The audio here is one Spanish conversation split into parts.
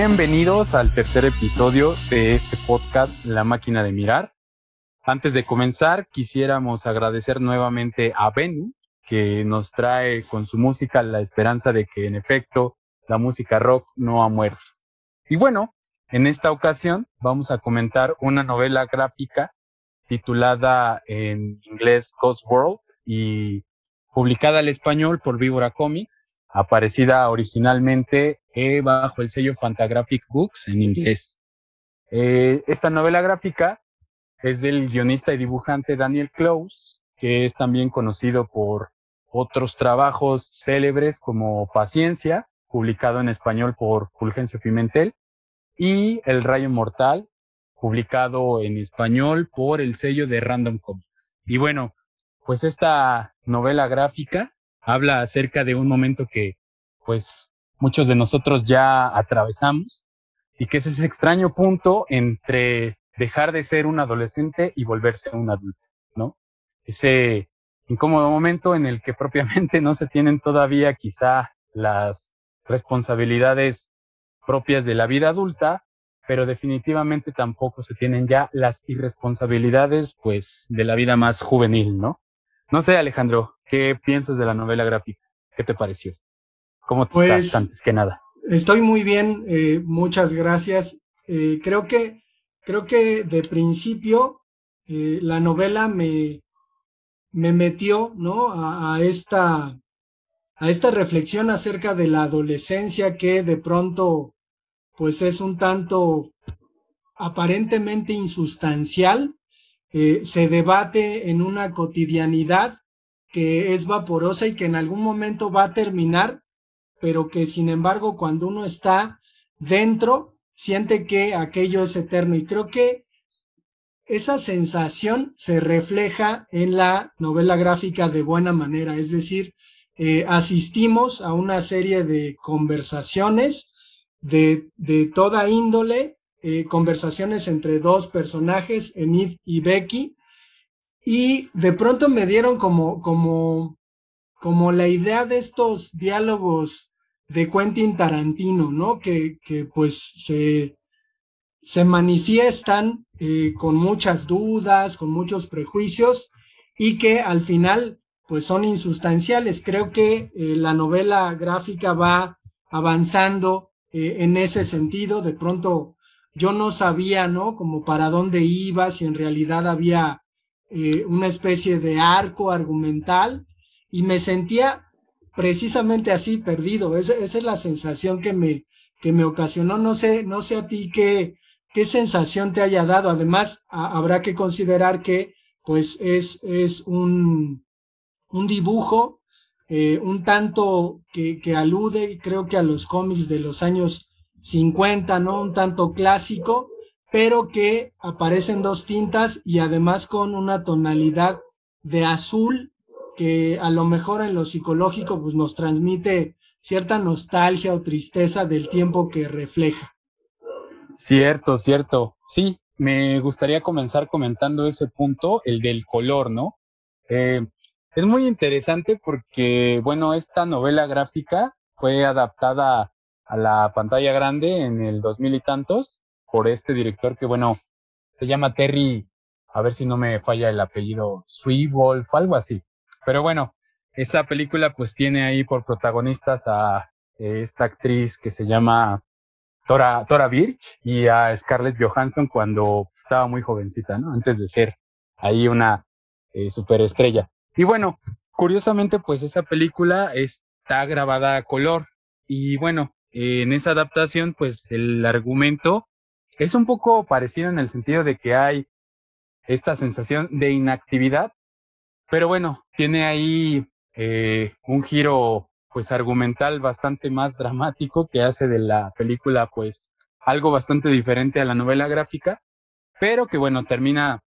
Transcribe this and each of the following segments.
Bienvenidos al tercer episodio de este podcast La máquina de mirar. Antes de comenzar, quisiéramos agradecer nuevamente a Ben, que nos trae con su música la esperanza de que en efecto la música rock no ha muerto. Y bueno, en esta ocasión vamos a comentar una novela gráfica titulada en inglés Ghost World y publicada al español por Víbora Comics, aparecida originalmente eh, bajo el sello Fantagraphic Books en inglés. Eh, esta novela gráfica es del guionista y dibujante Daniel Close, que es también conocido por otros trabajos célebres como Paciencia, publicado en español por Fulgencio Pimentel, y El Rayo Mortal, publicado en español por el sello de Random Comics. Y bueno, pues esta novela gráfica habla acerca de un momento que pues muchos de nosotros ya atravesamos y que es ese extraño punto entre dejar de ser un adolescente y volverse un adulto, ¿no? Ese incómodo momento en el que propiamente no se tienen todavía quizá las responsabilidades propias de la vida adulta, pero definitivamente tampoco se tienen ya las irresponsabilidades, pues, de la vida más juvenil, ¿no? No sé, Alejandro, ¿qué piensas de la novela gráfica? ¿Qué te pareció? ¿Cómo te estás Pues, antes que nada? Estoy muy bien, eh, muchas gracias. Eh, creo que creo que de principio eh, la novela me, me metió ¿no? a, a esta, a esta reflexión acerca de la adolescencia que de pronto pues es un tanto aparentemente insustancial, se debate en una cotidianidad que es vaporosa y que en algún momento va a terminar, pero que sin embargo cuando uno está dentro siente que aquello es eterno. Y creo que esa sensación se refleja en la novela gráfica de buena manera, es decir, eh, asistimos a una serie de conversaciones de, de toda índole, eh, conversaciones entre dos personajes, Enid y Becky, y de pronto me dieron como, como, como la idea de estos diálogos de Quentin Tarantino, ¿no? Que, que pues se, se manifiestan eh, con muchas dudas, con muchos prejuicios y que al final pues son insustanciales. Creo que eh, la novela gráfica va avanzando eh, en ese sentido. De pronto yo no sabía, ¿no? Como para dónde iba, si en realidad había una especie de arco argumental y me sentía precisamente así perdido. Esa, esa es la sensación que me, que me ocasionó. No sé, no sé a ti qué, qué sensación te haya dado. Además, habrá que considerar que pues es, es un, un dibujo eh, un tanto que, que alude, creo que a los cómics de los años 50, ¿no? Un tanto clásico, pero que aparece en dos tintas y además con una tonalidad de azul que a lo mejor en lo psicológico pues nos transmite cierta nostalgia o tristeza del tiempo que refleja. Cierto, cierto. Sí, me gustaría comenzar comentando ese punto, el del color, ¿no? Eh, es muy interesante porque, bueno, esta novela gráfica fue adaptada a la pantalla grande en el 2000 y tantos por este director que, bueno, se llama Terry, a ver si no me falla el apellido, Wolf, algo así. Pero bueno, esta película pues tiene ahí por protagonistas a esta actriz que se llama Tora, Tora Birch y a Scarlett Johansson cuando estaba muy jovencita, ¿no? Antes de ser ahí una eh, superestrella. Y bueno, curiosamente, pues esa película está grabada a color. Y bueno, en esa adaptación, pues el argumento es un poco parecido en el sentido de que hay esta sensación de inactividad, pero bueno, tiene ahí eh, un giro pues argumental bastante más dramático que hace de la película pues algo bastante diferente a la novela gráfica, pero que bueno, termina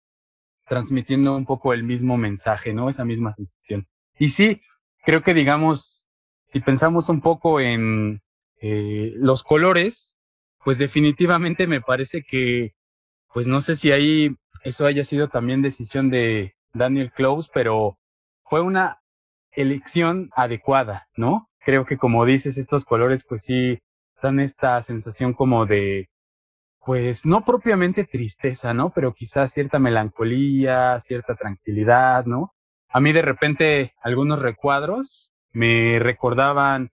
transmitiendo un poco el mismo mensaje, ¿no? Esa misma sensación. Y sí, creo que digamos, si pensamos un poco en eh, los colores, pues definitivamente me parece que, pues no sé si ahí eso haya sido también decisión de Daniel Close, pero fue una elección adecuada, ¿no? Creo que como dices, estos colores pues sí dan esta sensación como de, pues no propiamente tristeza, ¿no? Pero quizás cierta melancolía, cierta tranquilidad, ¿no? A mí de repente algunos recuadros me recordaban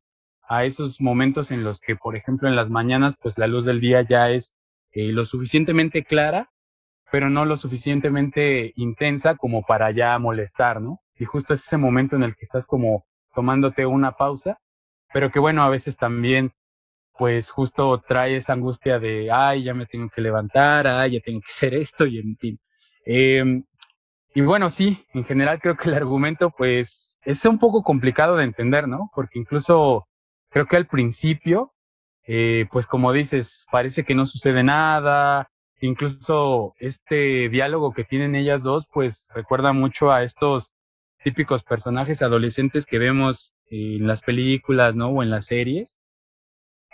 a esos momentos en los que, por ejemplo, en las mañanas, pues la luz del día ya es eh, lo suficientemente clara, pero no lo suficientemente intensa como para ya molestar, ¿no? Y justo es ese momento en el que estás como tomándote una pausa, pero que bueno, a veces también pues justo trae esa angustia de, ay, ya me tengo que levantar, ay, ya tengo que hacer esto y en fin. Eh, y bueno, sí, en general creo que el argumento pues es un poco complicado de entender, ¿no? Porque incluso creo que al principio, eh, pues como dices, parece que no sucede nada, incluso este diálogo que tienen ellas dos pues recuerda mucho a estos típicos personajes adolescentes que vemos en las películas, ¿no? O en las series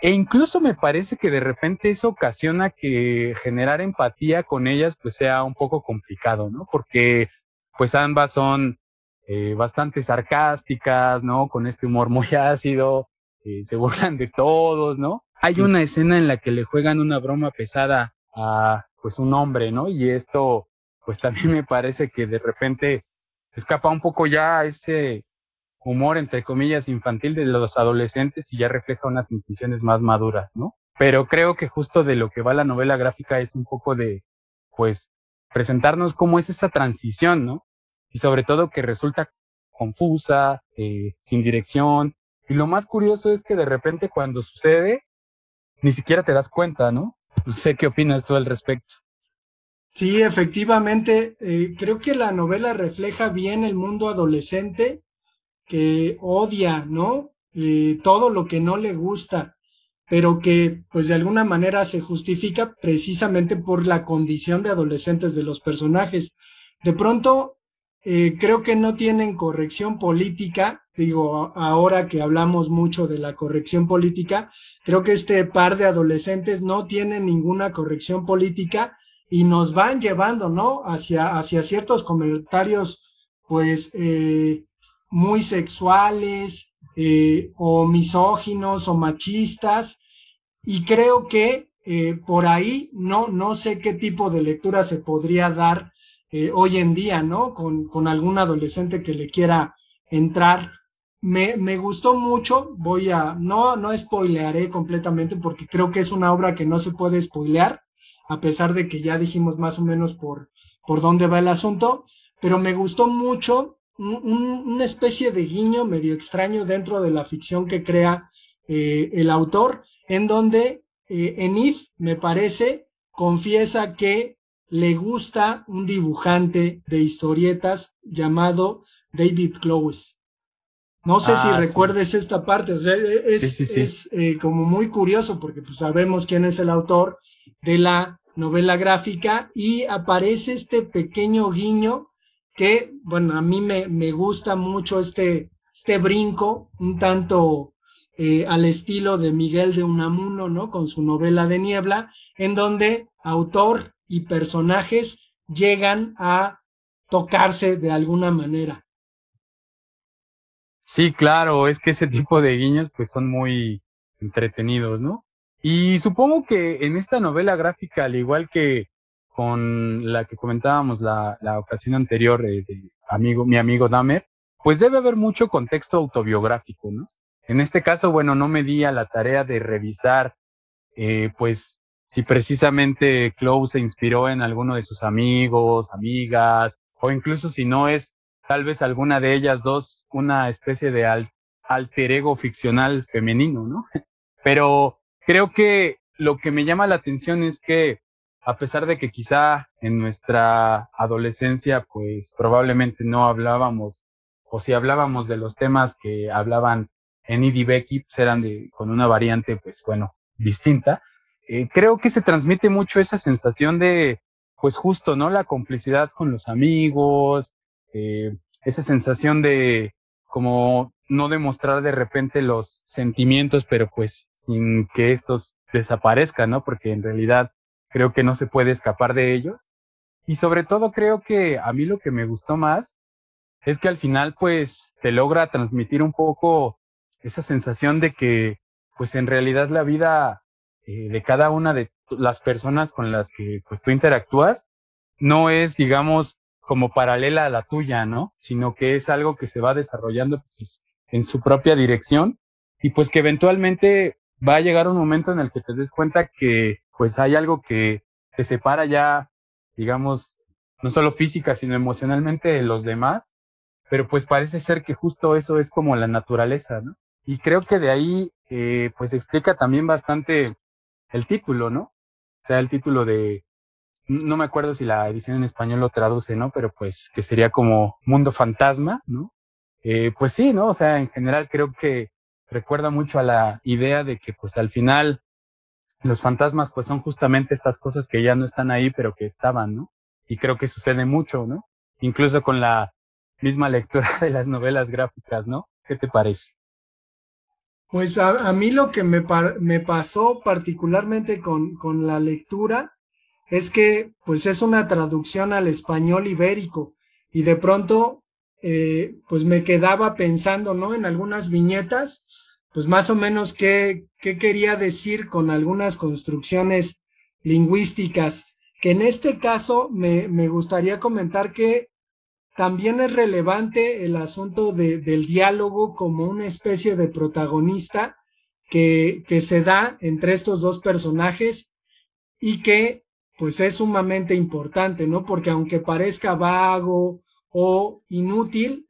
e incluso me parece que de repente eso ocasiona que generar empatía con ellas pues sea un poco complicado, ¿no? Porque pues ambas son eh, bastante sarcásticas, ¿no? Con este humor muy ácido, eh, se burlan de todos, ¿no? Hay una escena en la que le juegan una broma pesada a pues un hombre, ¿no? Y esto pues también me parece que de repente escapa un poco ya a ese humor, entre comillas, infantil de los adolescentes y ya refleja unas intenciones más maduras, ¿no? Pero creo que justo de lo que va la novela gráfica es un poco de, pues, presentarnos cómo es esta transición, ¿no? Y sobre todo que resulta confusa, eh, sin dirección. Y lo más curioso es que de repente cuando sucede, ni siquiera te das cuenta, ¿no? No sé qué opinas tú al respecto. Sí, efectivamente, eh, creo que la novela refleja bien el mundo adolescente que odia, ¿no? Eh, todo lo que no le gusta, pero que pues de alguna manera se justifica precisamente por la condición de adolescentes de los personajes. De pronto, eh, creo que no tienen corrección política, digo, ahora que hablamos mucho de la corrección política, creo que este par de adolescentes no tienen ninguna corrección política y nos van llevando, ¿no? Hacia, hacia ciertos comentarios, pues, eh, muy sexuales eh, o misóginos o machistas y creo que por ahí no, no sé qué tipo de lectura se podría dar eh, hoy en día, ¿no? Con, con, algún adolescente que le quiera entrar. Me, me, gustó mucho, voy a, no, no spoilearé completamente porque creo que es una obra que no se puede spoilear, a pesar de que ya dijimos más o menos por, por dónde va el asunto, pero me gustó mucho una especie de guiño medio extraño dentro de la ficción que crea eh, el autor, en donde eh, Enid, me parece, confiesa que le gusta un dibujante de historietas llamado David Clowes. No sé si ah, recuerdes esta parte, o sea, e, es, eh, como muy curioso porque pues, sabemos quién es el autor de la novela gráfica y aparece este pequeño guiño que, bueno, a mí me, me gusta mucho este, este brinco, un tanto eh, al estilo de Miguel de Unamuno, ¿no? Con su novela de niebla, en donde autor y personajes llegan a tocarse de alguna manera. Sí, claro, es que ese tipo de guiños pues son muy entretenidos, ¿no? Y supongo que en esta novela gráfica, al igual que con la que comentábamos la, la ocasión anterior de, amigo, mi amigo Damer, pues debe haber mucho contexto autobiográfico, ¿no? En este caso, bueno, no me di a la tarea de revisar, eh, pues, si precisamente Chloe se inspiró en alguno de sus amigos, amigas, o incluso si no es tal vez alguna de ellas dos, una especie de alter ego ficcional femenino, ¿no? Pero creo que lo que me llama la atención es que a pesar de que quizá en nuestra adolescencia pues probablemente no hablábamos o si hablábamos de los temas que hablaban en y Becky pues eran de, con una variante pues bueno distinta eh, creo que se transmite mucho esa sensación de pues justo no la complicidad con los amigos eh, esa sensación de como no demostrar de repente los sentimientos pero pues sin que estos desaparezcan no porque en realidad creo que no se puede escapar de ellos. Y sobre todo creo que a mí lo que me gustó más es que al final pues te logra transmitir un poco esa sensación de que pues en realidad la vida eh, de cada una de las personas con las que pues tú interactúas no es, digamos, como paralela a la tuya, ¿no? Sino que es algo que se va desarrollando pues, en su propia dirección y pues que eventualmente va a llegar un momento en el que te des cuenta que pues hay algo que te separa ya, digamos, no solo física, sino emocionalmente de los demás, pero pues parece ser que justo eso es como la naturaleza, ¿no? Y creo que de ahí, eh, pues explica también bastante el título, ¿no? O sea, el título de, no me acuerdo si la edición en español lo traduce, ¿no? Pero pues que sería como Mundo Fantasma, ¿no? Eh, pues sí, ¿no? O sea, en general creo que recuerda mucho a la idea de que pues al final los fantasmas pues son justamente estas cosas que ya no están ahí, pero que estaban, ¿no? Y creo que sucede mucho, ¿no? Incluso con la misma lectura de las novelas gráficas, ¿no? ¿Qué te parece? Pues a, mí lo que me, me pasó particularmente con, la lectura es que pues es una traducción al español ibérico y de pronto eh, pues me quedaba pensando, ¿no? En algunas viñetas, pues más o menos qué, qué quería decir con algunas construcciones lingüísticas, que en este caso me, me gustaría comentar que también es relevante el asunto del diálogo como una especie de protagonista que, se da entre estos dos personajes y que pues es sumamente importante, ¿no? Porque aunque parezca vago o inútil,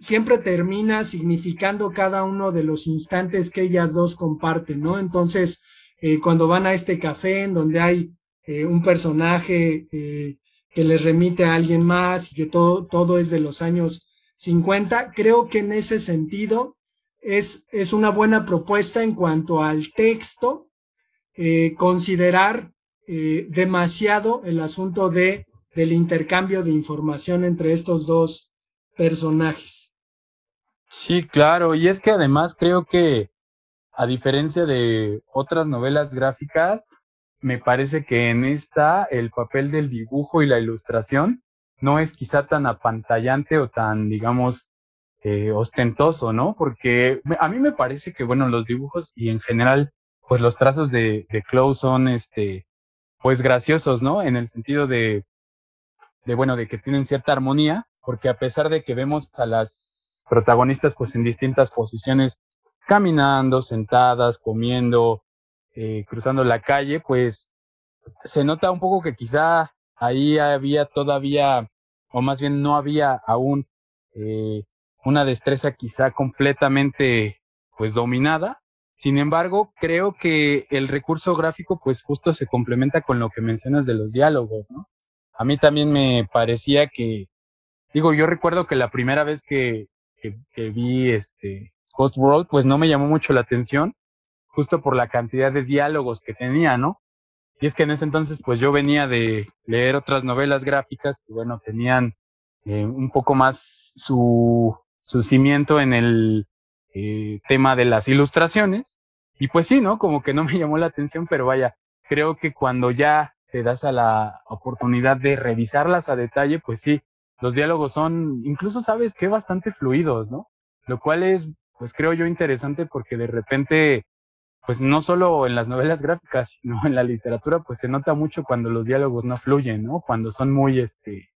siempre termina significando cada uno de los instantes que ellas dos comparten, ¿no? Entonces, eh, cuando van a este café en donde hay eh, un personaje eh, que les remite a alguien más y que todo, todo es de los años 50. Creo que en ese sentido es, es una buena propuesta en cuanto al texto, eh, considerar eh, demasiado el asunto de, del intercambio de información entre estos dos personajes. Sí, claro, y es que además creo que a diferencia de otras novelas gráficas, me parece que en esta el papel del dibujo y la ilustración no es quizá tan apantallante o tan, digamos, eh, ostentoso, ¿no? Porque a mí me parece que, bueno, los dibujos y en general, pues los trazos de, de son, este, pues graciosos, ¿no? En el sentido de, de, bueno, de que tienen cierta armonía, porque a pesar de que vemos a las protagonistas, pues en distintas posiciones, caminando, sentadas, comiendo, eh, cruzando la calle, pues se nota un poco que quizá ahí había todavía, o más bien no había aún eh, una destreza quizá completamente pues dominada. Sin embargo, creo que el recurso gráfico pues justo se complementa con lo que mencionas de los diálogos, ¿no? A mí también me parecía que, digo, yo recuerdo que la primera vez que, que, que vi este Ghost World, pues no me llamó mucho la atención, justo por la cantidad de diálogos que tenía, ¿no? Y es que en ese entonces, pues yo venía de leer otras novelas gráficas que, bueno, tenían eh, un poco más su, su cimiento en el eh, tema de las ilustraciones. Y pues sí, ¿no? Como que no me llamó la atención, pero vaya, creo que cuando ya te das a la oportunidad de revisarlas a detalle, pues sí, los diálogos son, incluso sabes que bastante fluidos, ¿no? Lo cual es, pues creo yo interesante porque de repente pues no solo en las novelas gráficas, sino en la literatura, pues se nota mucho cuando los diálogos no fluyen, ¿no? Cuando son muy, este,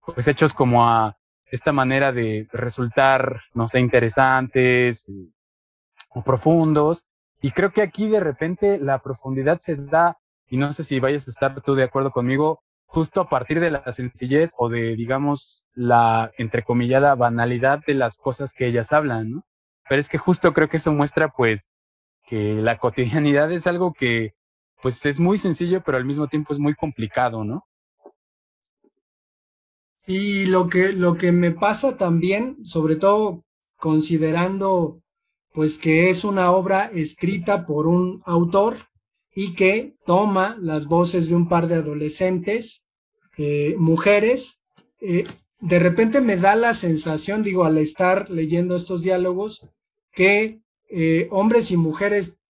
pues hechos como a esta manera de resultar, no sé, interesantes eh, o profundos. Y creo que aquí de repente la profundidad se da, y no sé si vayas a estar tú de acuerdo conmigo, justo a partir de la sencillez o de, digamos, la entrecomillada banalidad de las cosas que ellas hablan, ¿no? Pero es que justo creo que eso muestra, pues, que la cotidianidad es algo que pues es muy sencillo, pero al mismo tiempo es muy complicado, ¿no? Sí, lo que, lo que me pasa también, sobre todo considerando pues que es una obra escrita por un autor y que toma las voces de un par de adolescentes, eh, mujeres, eh, de repente me da la sensación, digo, al estar leyendo estos diálogos, que eh, hombres y mujeres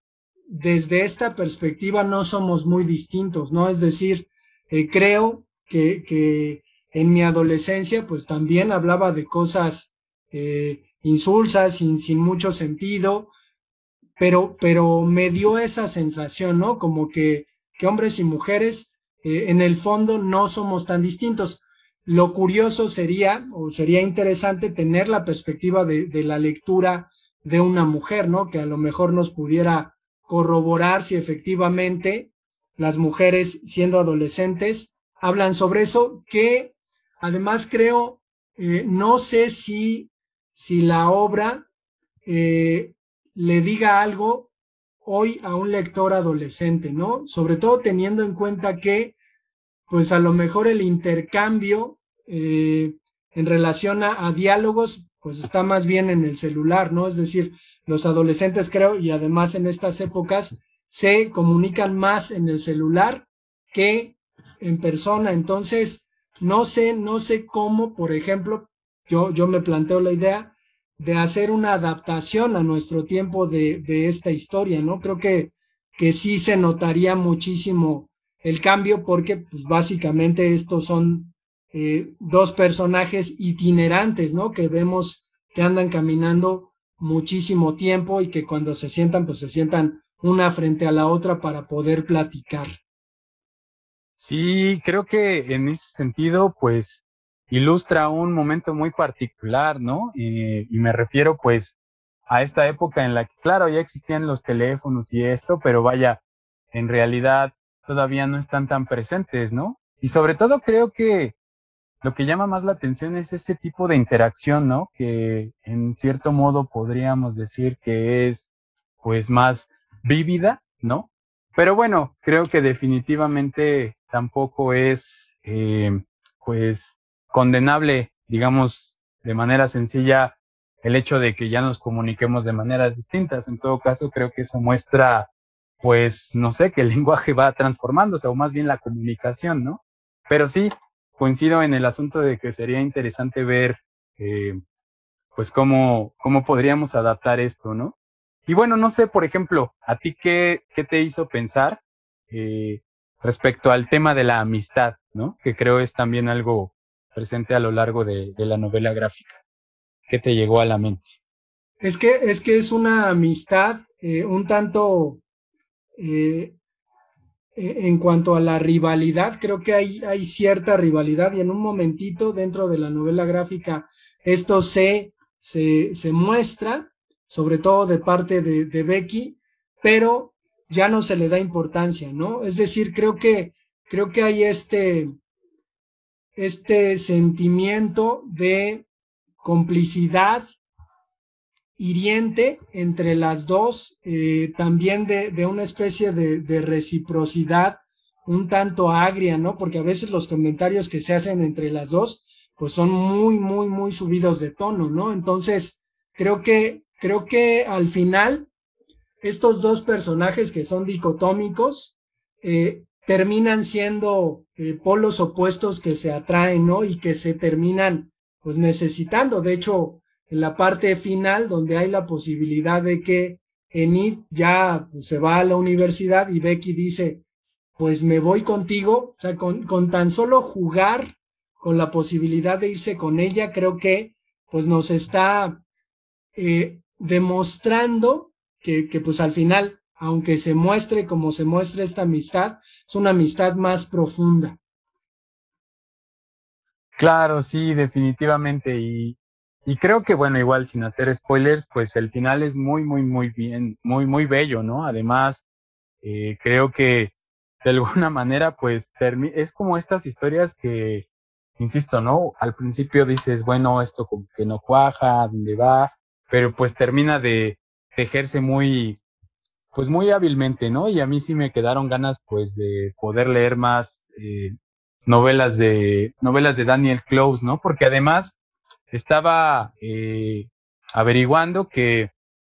desde esta perspectiva no somos muy distintos, ¿no? Es decir, eh, creo que, en mi adolescencia pues también hablaba de cosas eh, insulsas, sin, sin mucho sentido, pero, pero me dio esa sensación, ¿no? Como que, que hombres y mujeres en el fondo no somos tan distintos. Lo curioso sería, o sería interesante tener la perspectiva de la lectura de una mujer, ¿no? Que a lo mejor nos pudiera corroborar si efectivamente las mujeres siendo adolescentes hablan sobre eso, que además creo, eh, no sé si, si la obra eh, le diga algo hoy a un lector adolescente, ¿no? Sobre todo teniendo en cuenta que, pues a lo mejor el intercambio eh, en relación a, diálogos, pues está más bien en el celular, ¿no? Es decir, los adolescentes creo, y además en estas épocas, se comunican más en el celular que en persona. Entonces, no sé, no sé cómo, por ejemplo, yo, yo me planteo la idea de hacer una adaptación a nuestro tiempo de, de esta historia, ¿no? Creo que, que sí se notaría muchísimo el cambio porque pues básicamente estos son eh, dos personajes itinerantes, ¿no? Que vemos que andan caminando muchísimo tiempo y que cuando se sientan, pues se sientan una frente a la otra para poder platicar. Sí, creo que en ese sentido, pues ilustra un momento muy particular, ¿no? y me refiero pues a esta época en la que, claro, ya existían los teléfonos y esto, pero vaya, en realidad todavía no están tan presentes, ¿no? Y sobre todo creo que lo que llama más la atención es ese tipo de interacción, ¿no? Que en cierto modo podríamos decir que es pues más vívida, ¿no? Pero bueno, creo que definitivamente tampoco es eh, pues condenable, digamos, de manera sencilla el hecho de que ya nos comuniquemos de maneras distintas. En todo caso, creo que eso muestra, pues, no sé, que el lenguaje va transformándose, o más bien la comunicación, ¿no? Pero sí, coincido en el asunto de que sería interesante ver, eh, pues, cómo, cómo podríamos adaptar esto, ¿no? Y bueno, no sé, por ejemplo, ¿a ti qué, qué te hizo pensar eh, respecto al tema de la amistad, ¿no? Que creo es también algo presente a lo largo de, la novela gráfica. ¿Qué te llegó a la mente? Es que es, que es una amistad eh, un tanto eh, en cuanto a la rivalidad, creo que hay, cierta rivalidad y en un momentito dentro de la novela gráfica esto se, muestra, sobre todo de parte de, Becky, pero ya no se le da importancia, ¿no? Es decir, creo que, creo que hay este, este sentimiento de complicidad hiriente entre las dos, eh, también de, una especie de, de, reciprocidad un tanto agria, ¿no? Porque a veces los comentarios que se hacen entre las dos, pues son muy, muy, muy subidos de tono, ¿no? Entonces, creo que, creo que al final estos dos personajes que son dicotómicos eh, terminan siendo eh, polos opuestos que se atraen, ¿no? Y que se terminan pues necesitando. De hecho, en la parte final, donde hay la posibilidad de que Enid ya pues, se va a la universidad y Becky dice, pues me voy contigo, o sea, con, con tan solo jugar con la posibilidad de irse con ella, creo que pues nos está eh, demostrando que, que pues al final, aunque se muestre como se muestra esta amistad, es una amistad más profunda. Claro, sí, definitivamente. Y, y creo que, bueno, igual sin hacer spoilers, pues el final es muy, muy, muy bien, muy, muy bello, ¿no? Además, eh, creo que de alguna manera, pues es como estas historias que, insisto, ¿no? Al principio dices, bueno, esto como que no cuaja, ¿dónde va? Pero pues termina de, ejerce muy, pues muy hábilmente, ¿no? Y a mí sí me quedaron ganas, pues, de poder leer más eh, novelas de novelas de Daniel Close, ¿no? Porque además estaba eh, averiguando que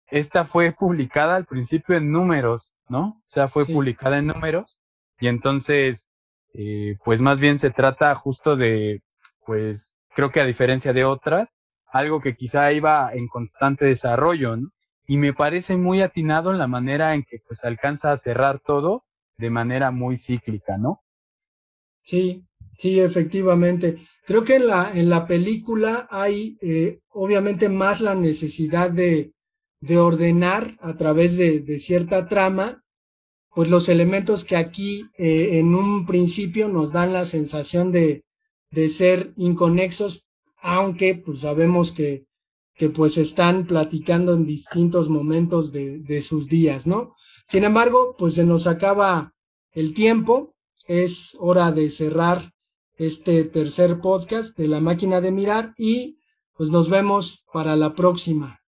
esta fue publicada al principio en números, ¿no? O sea, fue publicada en números y entonces, eh, pues más bien se trata justo de, pues, creo que a diferencia de otras, algo que quizá iba en constante desarrollo, ¿no? y me parece muy atinado en la manera en que pues alcanza a cerrar todo de manera muy cíclica, ¿no? Sí, sí, efectivamente. Creo que en la, en la película hay eh, obviamente más la necesidad de, de ordenar a través de, cierta trama, pues los elementos que aquí eh, en un principio nos dan la sensación de, de ser inconexos, aunque pues sabemos que, que pues están platicando en distintos momentos de, de sus días, ¿no? Sin embargo, pues se nos acaba el tiempo, es hora de cerrar este tercer podcast de la máquina de mirar y pues nos vemos para la próxima.